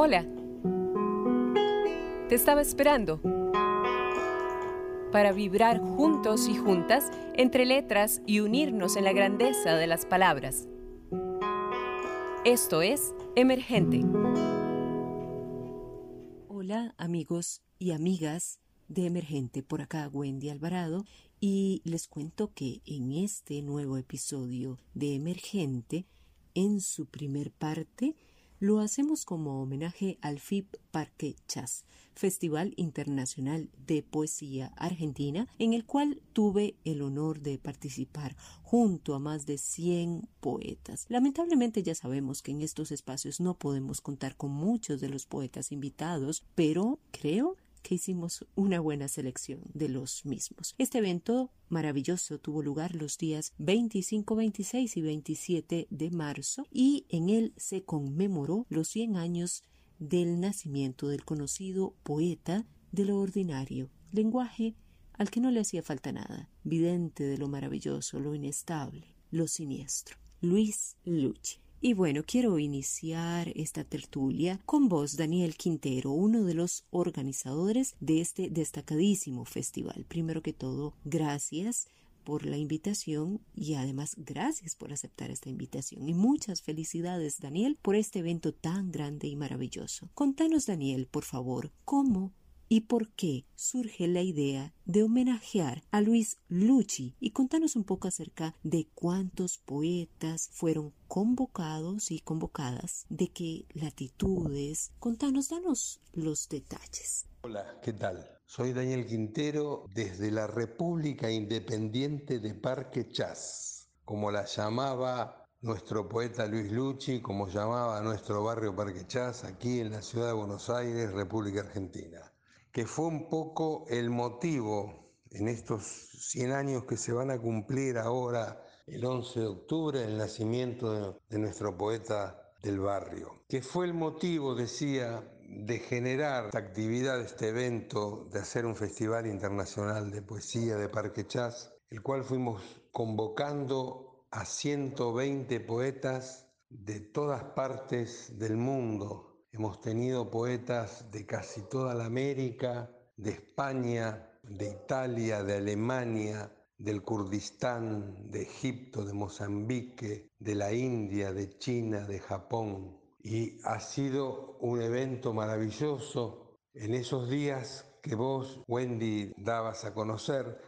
Hola. Te estaba esperando para vibrar juntos y juntas entre letras y unirnos en la grandeza de las palabras. Esto es Emergente. Hola amigos y amigas de Emergente, por acá Wendy Alvarado y les cuento que en este nuevo episodio de Emergente, en su primer parte, lo hacemos como homenaje al FIP Parque Chas, Festival Internacional de Poesía Argentina, en el cual tuve el honor de participar junto a más de 100 poetas. Lamentablemente ya sabemos que en estos espacios no podemos contar con muchos de los poetas invitados, pero creo que hicimos una buena selección de los mismos. Este evento maravilloso tuvo lugar los días 25, 26 y 27 de marzo y en él se conmemoró los 100 años del nacimiento del conocido poeta de lo ordinario, lenguaje al que no le hacía falta nada, vidente de lo maravilloso, lo inestable, lo siniestro, Luis Lucci. Y bueno, quiero iniciar esta tertulia con vos, Daniel Quintero, uno de los organizadores de este destacadísimo festival. Primero que todo, gracias por la invitación y además gracias por aceptar esta invitación y muchas felicidades Daniel por este evento tan grande y maravilloso. Contanos Daniel, por favor, cómo y por qué surge la idea de homenajear a Luis Lucci y contanos un poco acerca de cuántos poetas fueron convocados y convocadas, de qué latitudes. Contanos, danos los detalles. Hola, ¿qué tal? Soy Daniel Quintero desde la República Independiente de Parque Chas, como la llamaba nuestro poeta Luis Lucci, como llamaba nuestro barrio Parque Chas, aquí en la ciudad de Buenos Aires, República Argentina que fue un poco el motivo en estos 100 años que se van a cumplir ahora, el 11 de octubre, el nacimiento de, nuestro poeta del barrio, que fue el motivo, decía, de generar esta actividad, este evento, de hacer un festival internacional de poesía de Parque Chas, el cual fuimos convocando a 120 poetas de todas partes del mundo, Hemos tenido poetas de casi toda la América, de España, de Italia, de Alemania, del Kurdistán, de Egipto, de Mozambique, de la India, de China, de Japón. Y ha sido un evento maravilloso en esos días que vos, Wendy, dabas a conocer,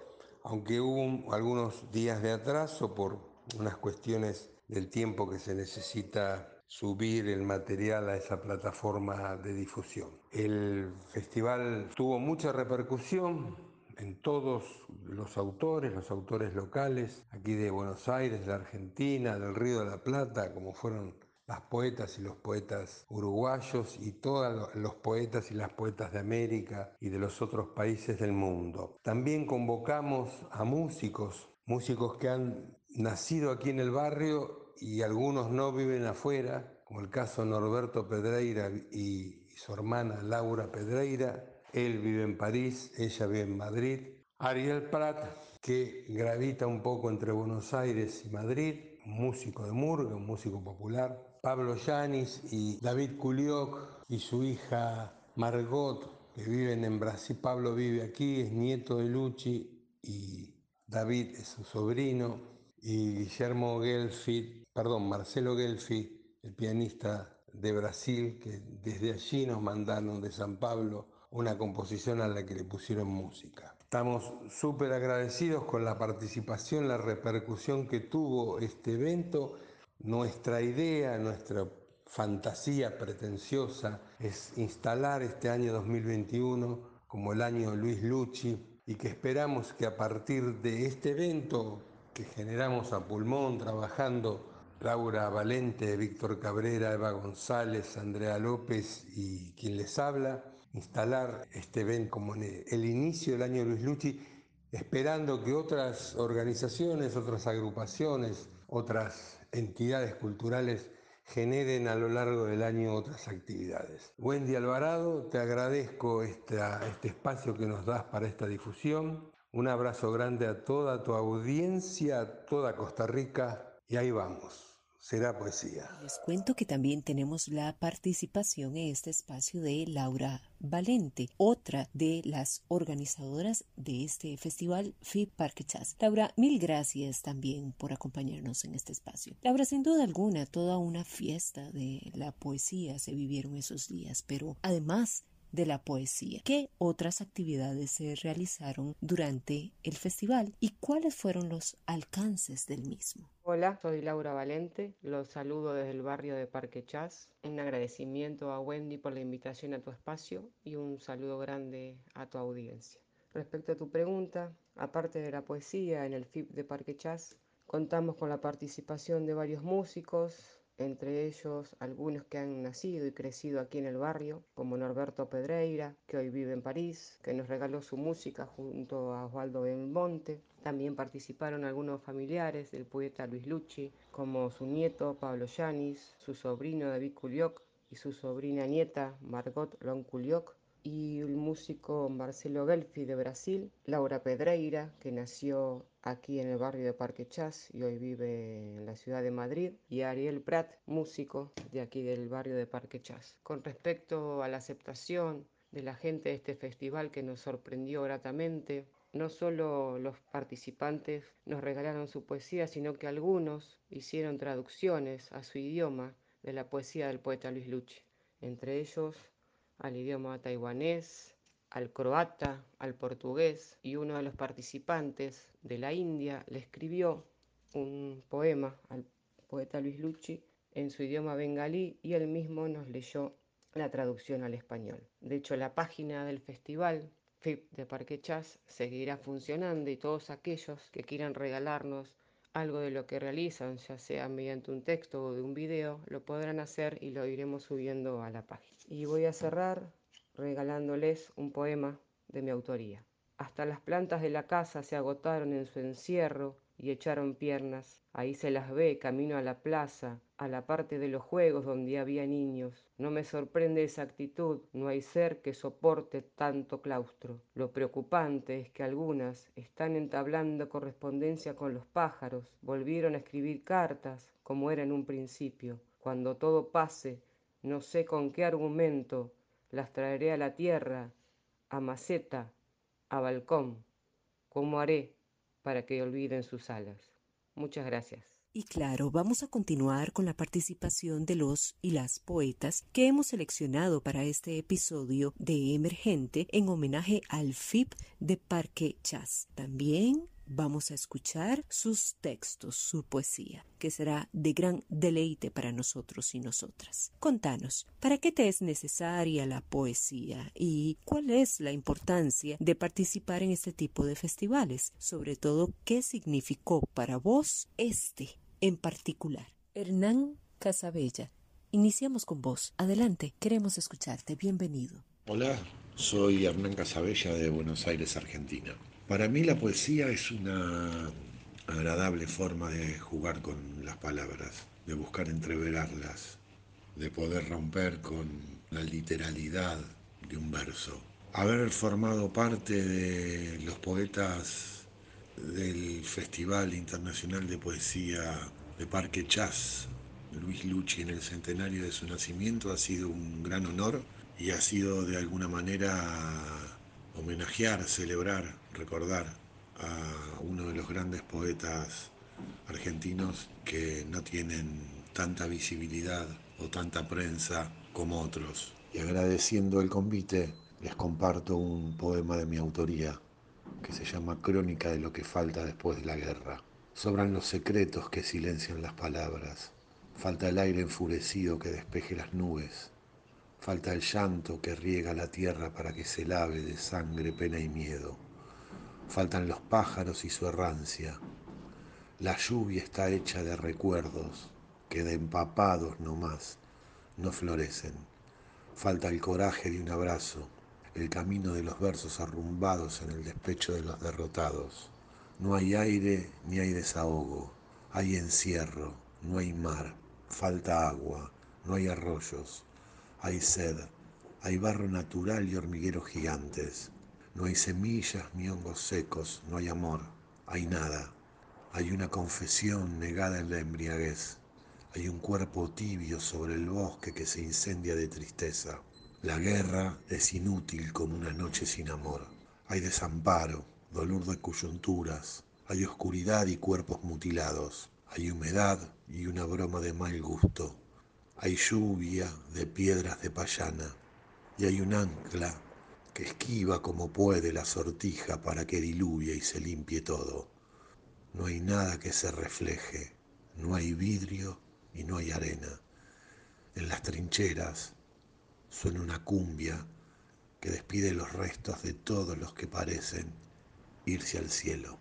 aunque hubo algunos días de atraso por unas cuestiones del tiempo que se necesita subir el material a esa plataforma de difusión. El festival tuvo mucha repercusión en todos los autores, los autores locales, aquí de Buenos Aires, de Argentina, del Río de la Plata, como fueron las poetas y los poetas uruguayos y todos los poetas y las poetas de América y de los otros países del mundo. También convocamos a músicos, músicos que han nacido aquí en el barrio y algunos no viven afuera, como el caso Norberto Pedreira y su hermana Laura Pedreira. Él vive en París, ella vive en Madrid. Ariel Prat, que gravita un poco entre Buenos Aires y Madrid, un músico de murga, un músico popular. Pablo Yanis y David Culioc y su hija Margot, que viven en Brasil. Pablo vive aquí, es nieto de Luchi y David es su sobrino. Y Guillermo Gelfit perdón, Marcelo Gelfi, el pianista de Brasil, que desde allí nos mandaron de San Pablo una composición a la que le pusieron música. Estamos súper agradecidos con la participación, la repercusión que tuvo este evento. Nuestra idea, nuestra fantasía pretenciosa es instalar este año 2021 como el año Luis Lucci y que esperamos que a partir de este evento que generamos a pulmón trabajando Laura Valente, Víctor Cabrera, Eva González, Andrea López y quien les habla, instalar este evento como el inicio del año Luis Lucci, esperando que otras organizaciones, otras agrupaciones, otras entidades culturales generen a lo largo del año otras actividades. Wendy Alvarado, te agradezco este espacio que nos das para esta difusión. Un abrazo grande a toda tu audiencia, a toda Costa Rica y ahí vamos será poesía. Les cuento que también tenemos la participación en este espacio de Laura Valente, otra de las organizadoras de este festival FIP Parque Chas. Laura, mil gracias también por acompañarnos en este espacio. Laura, sin duda alguna, toda una fiesta de la poesía se vivieron esos días, pero además de la poesía. ¿Qué otras actividades se realizaron durante el festival y cuáles fueron los alcances del mismo? Hola, soy Laura Valente, los saludo desde el barrio de Parque Chas. Un agradecimiento a Wendy por la invitación a tu espacio y un saludo grande a tu audiencia. Respecto a tu pregunta, aparte de la poesía en el FIP de Parque Chas, contamos con la participación de varios músicos, entre ellos algunos que han nacido y crecido aquí en el barrio, como Norberto Pedreira, que hoy vive en París, que nos regaló su música junto a Osvaldo Belmonte. También participaron algunos familiares del poeta Luis Lucci, como su nieto Pablo Yanis, su sobrino David Culioc y su sobrina nieta Margot Lonculioc, y el músico Marcelo Gelfi de Brasil, Laura Pedreira, que nació aquí en el barrio de Parque Chas y hoy vive en la ciudad de Madrid, y Ariel Prat, músico de aquí del barrio de Parque Chas. Con respecto a la aceptación de la gente de este festival que nos sorprendió gratamente, no solo los participantes nos regalaron su poesía, sino que algunos hicieron traducciones a su idioma de la poesía del poeta Luis Lucci. Entre ellos al idioma taiwanés, al croata, al portugués y uno de los participantes de la India le escribió un poema al poeta Luis Lucci en su idioma bengalí y él mismo nos leyó la traducción al español. De hecho, la página del festival FIP de Parque Chas seguirá funcionando y todos aquellos que quieran regalarnos algo de lo que realizan, ya sea mediante un texto o de un video, lo podrán hacer y lo iremos subiendo a la página. Y voy a cerrar regalándoles un poema de mi autoría. Hasta las plantas de la casa se agotaron en su encierro y echaron piernas. Ahí se las ve camino a la plaza, a la parte de los juegos donde había niños. No me sorprende esa actitud, no hay ser que soporte tanto claustro. Lo preocupante es que algunas están entablando correspondencia con los pájaros, volvieron a escribir cartas, como era en un principio. Cuando todo pase, no sé con qué argumento, las traeré a la tierra, a maceta, a balcón. ¿Cómo haré para que olviden sus alas? Muchas gracias. Y claro, vamos a continuar con la participación de los y las poetas que hemos seleccionado para este episodio de Emergente en homenaje al FIP de Parque Chas. También vamos a escuchar sus textos, su poesía, que será de gran deleite para nosotros y nosotras. Contanos, ¿para qué te es necesaria la poesía y cuál es la importancia de participar en este tipo de festivales? Sobre todo, ¿qué significó para vos este en particular? Hernán Casabella. Iniciamos con vos. Adelante, queremos escucharte. Bienvenido. Hola, soy Hernán Casabella de Buenos Aires, Argentina. Para mí la poesía es una agradable forma de jugar con las palabras, de buscar entreverarlas, de poder romper con la literalidad de un verso. Haber formado parte de los poetas del Festival Internacional de Poesía de Parque Chas, Luis Lucci, en el centenario de su nacimiento, ha sido un gran honor y ha sido de alguna manera homenajear, celebrar, recordar a uno de los grandes poetas argentinos que no tienen tanta visibilidad o tanta prensa como otros. Y agradeciendo el convite, les comparto un poema de mi autoría que se llama Crónica de lo que falta después de la guerra. Sobran los secretos que silencian las palabras, falta el aire enfurecido que despeje las nubes, Falta el llanto que riega la tierra para que se lave de sangre, pena y miedo. Faltan los pájaros y su errancia. La lluvia está hecha de recuerdos que de empapados no más no florecen. Falta el coraje de un abrazo, el camino de los versos arrumbados en el despecho de los derrotados. No hay aire ni hay desahogo, hay encierro, no hay mar, falta agua, no hay arroyos, hay sed, hay barro natural y hormigueros gigantes. No hay semillas ni hongos secos, no hay amor, hay nada. Hay una confesión negada en la embriaguez. Hay un cuerpo tibio sobre el bosque que se incendia de tristeza. La guerra es inútil como una noche sin amor. Hay desamparo, dolor de coyunturas, hay oscuridad y cuerpos mutilados. Hay humedad y una broma de mal gusto. Hay lluvia de piedras de payana y hay un ancla que esquiva como puede la sortija para que diluvie y se limpie todo. No hay nada que se refleje, no hay vidrio y no hay arena. En las trincheras suena una cumbia que despide los restos de todos los que parecen irse al cielo.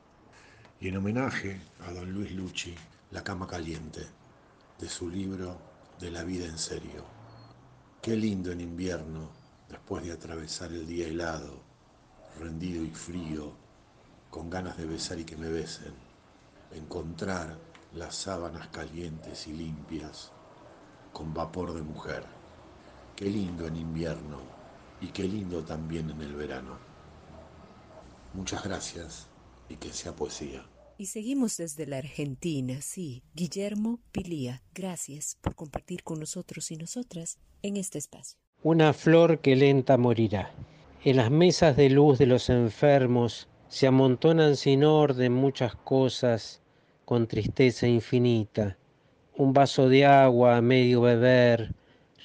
Y en homenaje a don Luis Lucci, La cama caliente, de su libro De la vida en serio. Qué lindo en invierno después de atravesar el día helado, rendido y frío, con ganas de besar y que me besen, encontrar las sábanas calientes y limpias, con vapor de mujer. Qué lindo en invierno y qué lindo también en el verano. Muchas gracias y que sea poesía. Y seguimos desde la Argentina, sí. Guillermo Pilía, gracias por compartir con nosotros y nosotras en este espacio. Una flor que lenta morirá. En las mesas de luz de los enfermos se amontonan sin orden muchas cosas con tristeza infinita. Un vaso de agua a medio beber,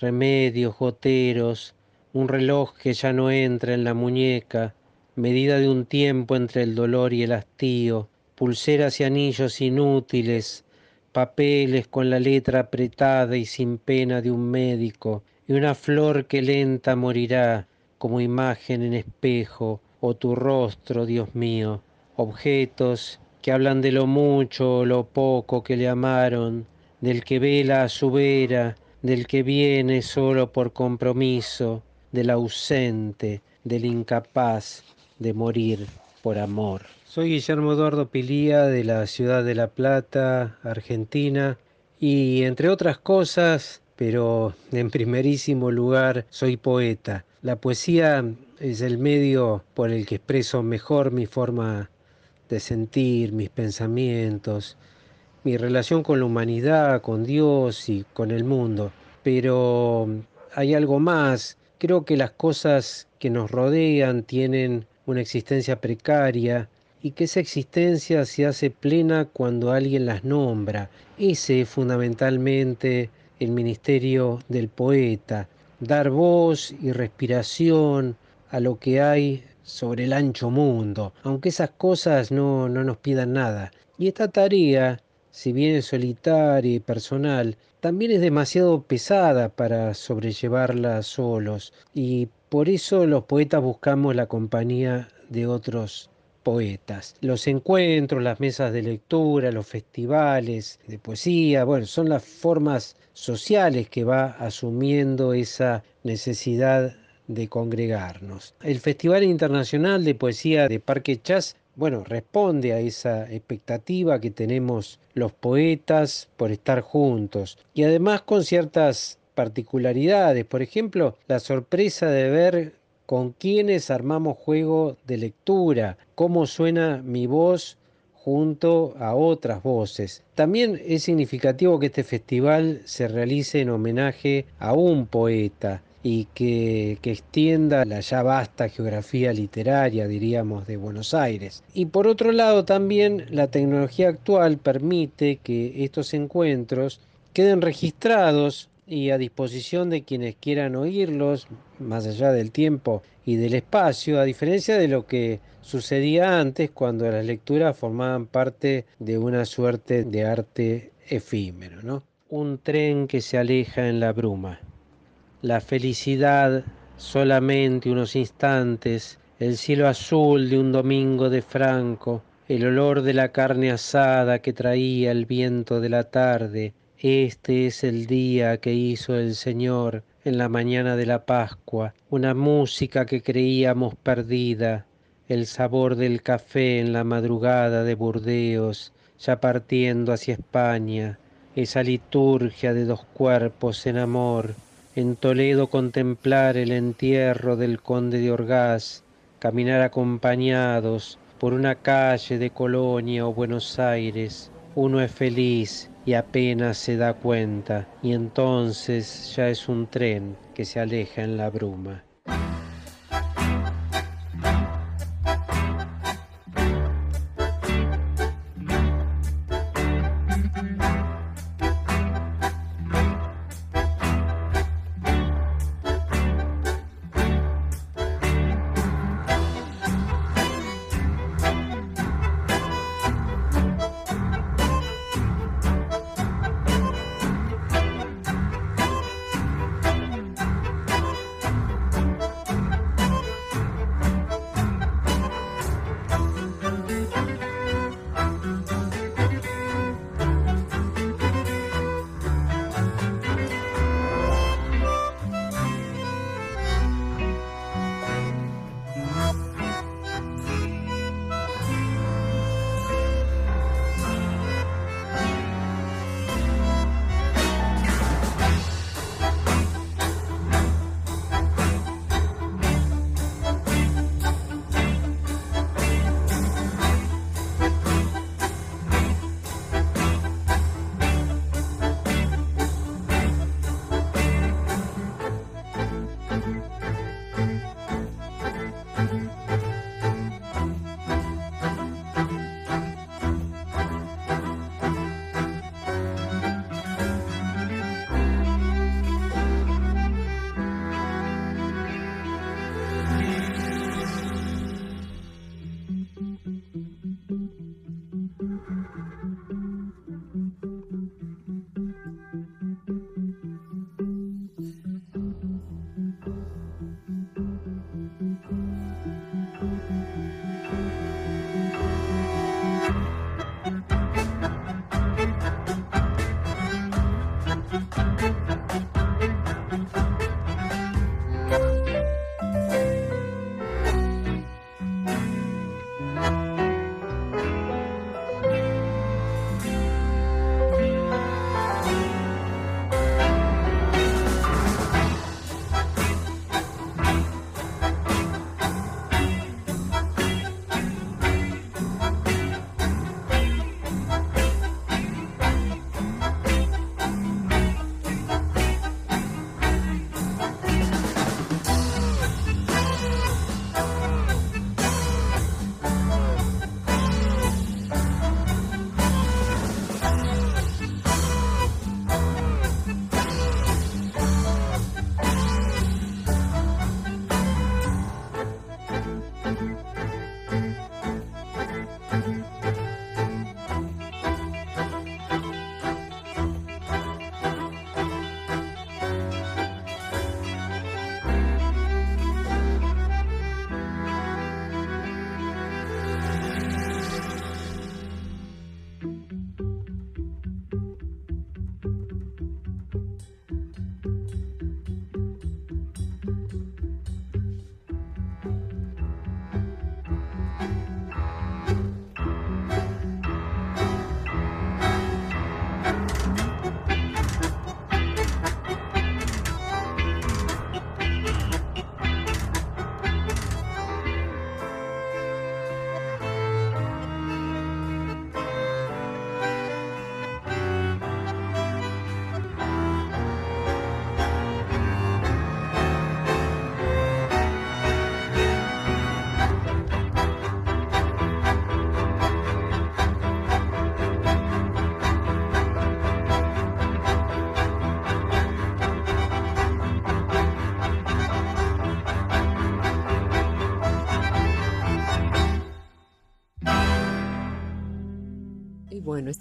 remedios, goteros, un reloj que ya no entra en la muñeca, medida de un tiempo entre el dolor y el hastío, pulseras y anillos inútiles, papeles con la letra apretada y sin pena de un médico, y una flor que lenta morirá como imagen en espejo, o tu rostro, Dios mío, objetos que hablan de lo mucho o lo poco que le amaron, del que vela a su vera, del que viene solo por compromiso, del ausente, del incapaz de morir por amor. Soy Guillermo Eduardo Pilía de la ciudad de La Plata, Argentina, y entre otras cosas pero en primerísimo lugar soy poeta. La poesía es el medio por el que expreso mejor mi forma de sentir, mis pensamientos, mi relación con la humanidad, con Dios y con el mundo. Pero hay algo más. Creo que las cosas que nos rodean tienen una existencia precaria y que esa existencia se hace plena cuando alguien las nombra. Ese es fundamentalmente el ministerio del poeta, dar voz y respiración a lo que hay sobre el ancho mundo, aunque esas cosas no, no nos pidan nada. Y esta tarea, si bien es solitaria y personal, también es demasiado pesada para sobrellevarla solos, y por eso los poetas buscamos la compañía de otros poetas. Los encuentros, las mesas de lectura, los festivales de poesía, bueno, son las formas sociales que va asumiendo esa necesidad de congregarnos. El Festival Internacional de Poesía de Parque Chas, bueno, responde a esa expectativa que tenemos los poetas por estar juntos y además con ciertas particularidades, por ejemplo, la sorpresa de ver con quienes armamos juego de lectura, cómo suena mi voz junto a otras voces. También es significativo que este festival se realice en homenaje a un poeta y que, que, extienda la ya vasta geografía literaria, diríamos, de Buenos Aires. Y por otro lado, también la tecnología actual permite que estos encuentros queden registrados y a disposición de quienes quieran oírlos, más allá del tiempo y del espacio, a diferencia de lo que sucedía antes cuando las lecturas formaban parte de una suerte de arte efímero, ¿no? Un tren que se aleja en la bruma. La felicidad solamente unos instantes, el cielo azul de un domingo de Franco, el olor de la carne asada que traía el viento de la tarde, este es el día que hizo el Señor en la mañana de la Pascua, una música que creíamos perdida, el sabor del café en la madrugada de Burdeos, ya partiendo hacia España, esa liturgia de dos cuerpos en amor, en Toledo contemplar el entierro del conde de Orgaz, caminar acompañados por una calle de Colonia o Buenos Aires, uno es feliz y apenas se da cuenta y entonces ya es un tren que se aleja en la bruma.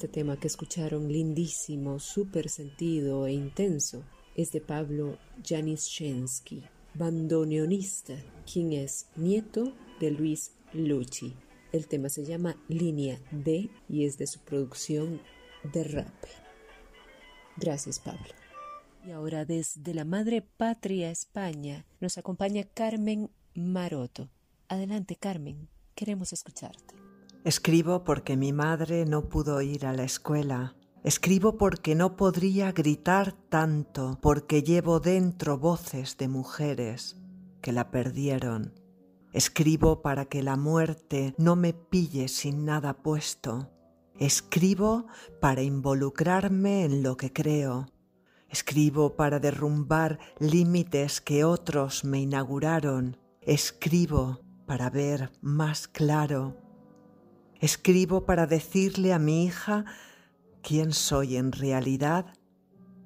Este tema que escucharon, lindísimo, súper sentido e intenso, es de Pablo Janiszewski, bandoneonista, quien es nieto de Luis Lucci. El tema se llama Línea D y es de su producción de rap. Gracias, Pablo. Y ahora desde la madre patria España nos acompaña Carmen Maroto. Adelante, Carmen, queremos escucharte. Escribo porque mi madre no pudo ir a la escuela. Escribo porque no podría gritar tanto, porque llevo dentro voces de mujeres que la perdieron. Escribo para que la muerte no me pille sin nada puesto. Escribo para involucrarme en lo que creo. Escribo para derrumbar límites que otros me inauguraron. Escribo para ver más claro. Escribo para decirle a mi hija quién soy en realidad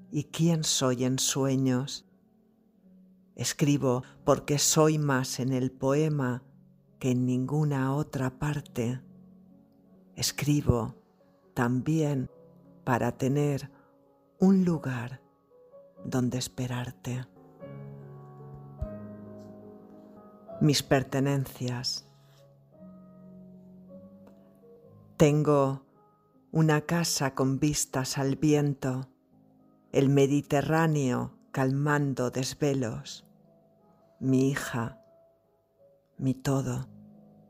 y quién soy en sueños. Escribo porque soy más en el poema que en ninguna otra parte. Escribo también para tener un lugar donde esperarte. Mis pertenencias. Tengo una casa con vistas al viento, el Mediterráneo calmando desvelos, mi hija, mi todo,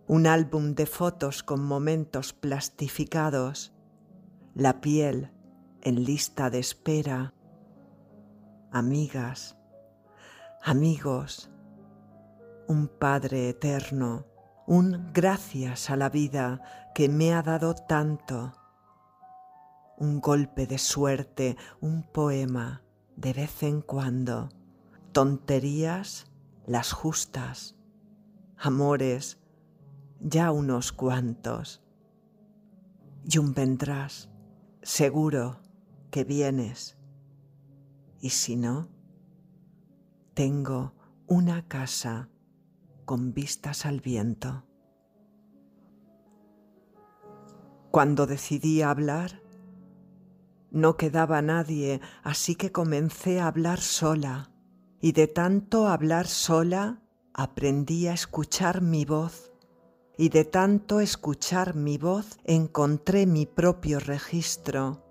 un álbum de fotos con momentos plastificados, la piel en lista de espera, amigas, amigos, un Padre eterno, un gracias a la vida que me ha dado tanto, un golpe de suerte, un poema de vez en cuando, tonterías las justas, amores ya unos cuantos, y un vendrás, seguro que vienes, y si no, tengo una casa con vistas al viento. Cuando decidí hablar, no quedaba nadie, así que comencé a hablar sola, y de tanto hablar sola aprendí a escuchar mi voz, y de tanto escuchar mi voz encontré mi propio registro,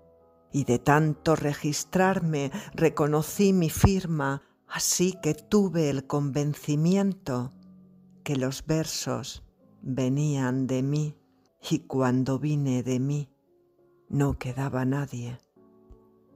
y de tanto registrarme reconocí mi firma, así que tuve el convencimiento que los versos venían de mí y cuando vine de mí no quedaba nadie.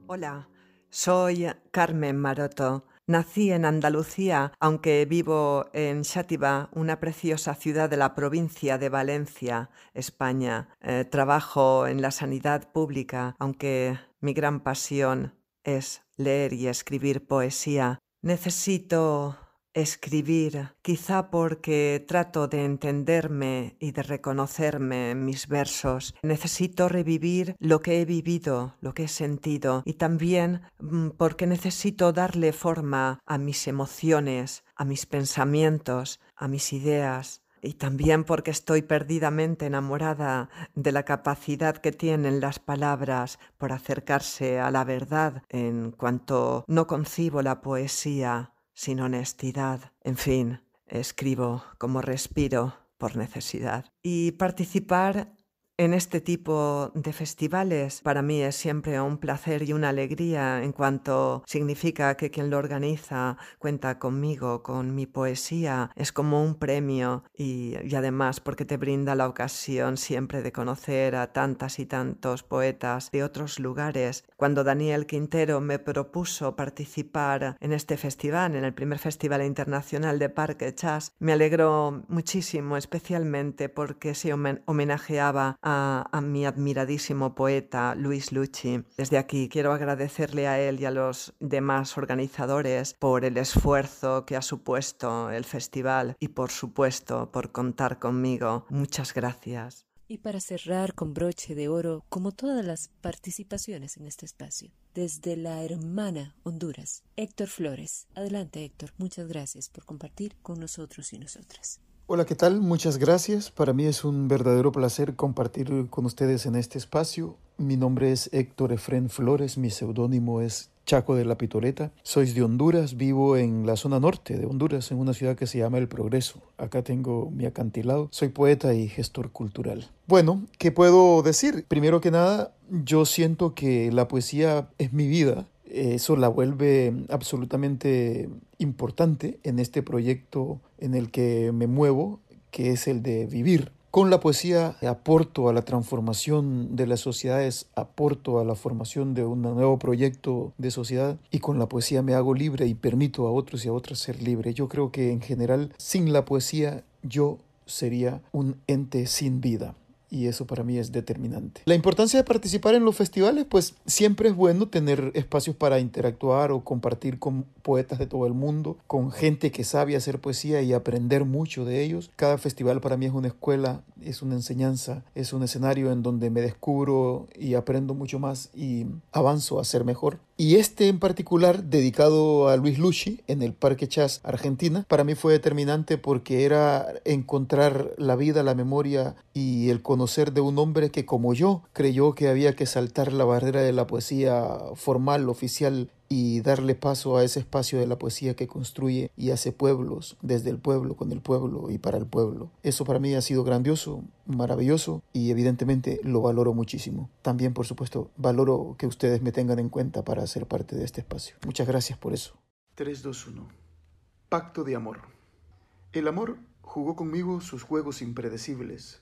Hola, soy Carmen Maroto. Nací en Andalucía, aunque vivo en Xátiva, una preciosa ciudad de la provincia de Valencia, España. Eh, trabajo en la sanidad pública, aunque mi gran pasión es leer y escribir poesía. Necesito escribir, quizá porque trato de entenderme y de reconocerme en mis versos. Necesito revivir lo que he vivido, lo que he sentido y también mm, porque necesito darle forma a mis emociones, a mis pensamientos, a mis ideas. Y también porque estoy perdidamente enamorada de la capacidad que tienen las palabras por acercarse a la verdad en cuanto no concibo la poesía sin honestidad. En fin, escribo como respiro por necesidad. Y participar en este tipo de festivales para mí es siempre un placer y una alegría en cuanto significa que quien lo organiza cuenta conmigo, con mi poesía, es como un premio y, además porque te brinda la ocasión siempre de conocer a tantas y tantos poetas de otros lugares. Cuando Daniel Quintero me propuso participar en este festival, en el primer Festival Internacional de Parque Chas, me alegró muchísimo, especialmente porque se homenajeaba a, mi admiradísimo poeta Luis Lucci. Desde aquí quiero agradecerle a él y a los demás organizadores por el esfuerzo que ha supuesto el festival y por supuesto por contar conmigo. Muchas gracias. Y para cerrar con broche de oro, como todas las participaciones en este espacio, desde la hermana Honduras, Héctor Flores. Adelante Héctor, muchas gracias por compartir con nosotros y nosotras. Hola, ¿qué tal? Muchas gracias. Para mí es un verdadero placer compartir con ustedes en este espacio. Mi nombre es Héctor Efren Flores, mi seudónimo es Chaco de la Pitoleta. Soy de Honduras, vivo en la zona norte de Honduras, en una ciudad que se llama El Progreso. Acá tengo mi acantilado. Soy poeta y gestor cultural. Bueno, ¿qué puedo decir? Primero que nada, yo siento que la poesía es mi vida eso la vuelve absolutamente importante en este proyecto en el que me muevo, que es el de vivir. Con la poesía aporto a la transformación de las sociedades, aporto a la formación de un nuevo proyecto de sociedad y con la poesía me hago libre y permito a otros y a otras ser libres. Yo creo que en general sin la poesía yo sería un ente sin vida y eso para mí es determinante. La importancia de participar en los festivales, pues siempre es bueno tener espacios para interactuar o compartir con poetas de todo el mundo, con gente que sabe hacer poesía y aprender mucho de ellos. Cada festival para mí es una escuela, es una enseñanza, es un escenario en donde me descubro y aprendo mucho más y avanzo a ser mejor. Y este en particular, dedicado a Luis Luchi en el Parque Chas, Argentina, para mí fue determinante porque era encontrar la vida, la memoria y el conocer de un hombre que como yo creyó que había que saltar la barrera de la poesía formal, oficial y darle paso a ese espacio de la poesía que construye y hace pueblos, desde el pueblo, con el pueblo y para el pueblo. Eso para mí ha sido grandioso, maravilloso y evidentemente lo valoro muchísimo. También, por supuesto, valoro que ustedes me tengan en cuenta para ser parte de este espacio. Muchas gracias por eso. 321. Pacto de amor. El amor jugó conmigo sus juegos impredecibles,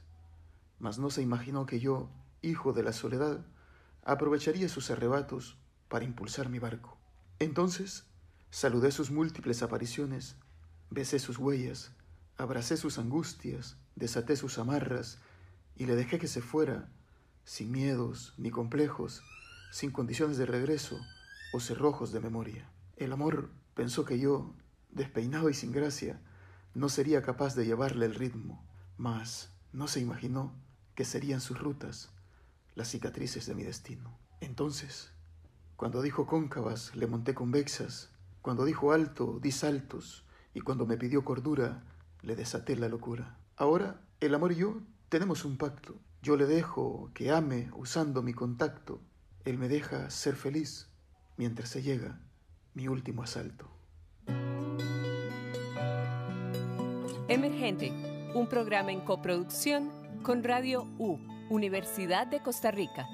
mas no se imaginó que yo, hijo de la soledad, aprovecharía sus arrebatos para impulsar mi barco. Entonces saludé sus múltiples apariciones, besé sus huellas, abracé sus angustias, desaté sus amarras y le dejé que se fuera, sin miedos ni complejos, sin condiciones de regreso o cerrojos de memoria. El amor pensó que yo, despeinado y sin gracia, no sería capaz de llevarle el ritmo, mas no se imaginó que serían sus rutas las cicatrices de mi destino. Entonces, cuando dijo cóncavas, le monté convexas. Cuando dijo alto, di saltos. Y cuando me pidió cordura, le desaté la locura. Ahora, el amor y yo tenemos un pacto. Yo le dejo que ame usando mi contacto. Él me deja ser feliz mientras se llega mi último asalto. Emergente, un programa en coproducción con Radio U, Universidad de Costa Rica.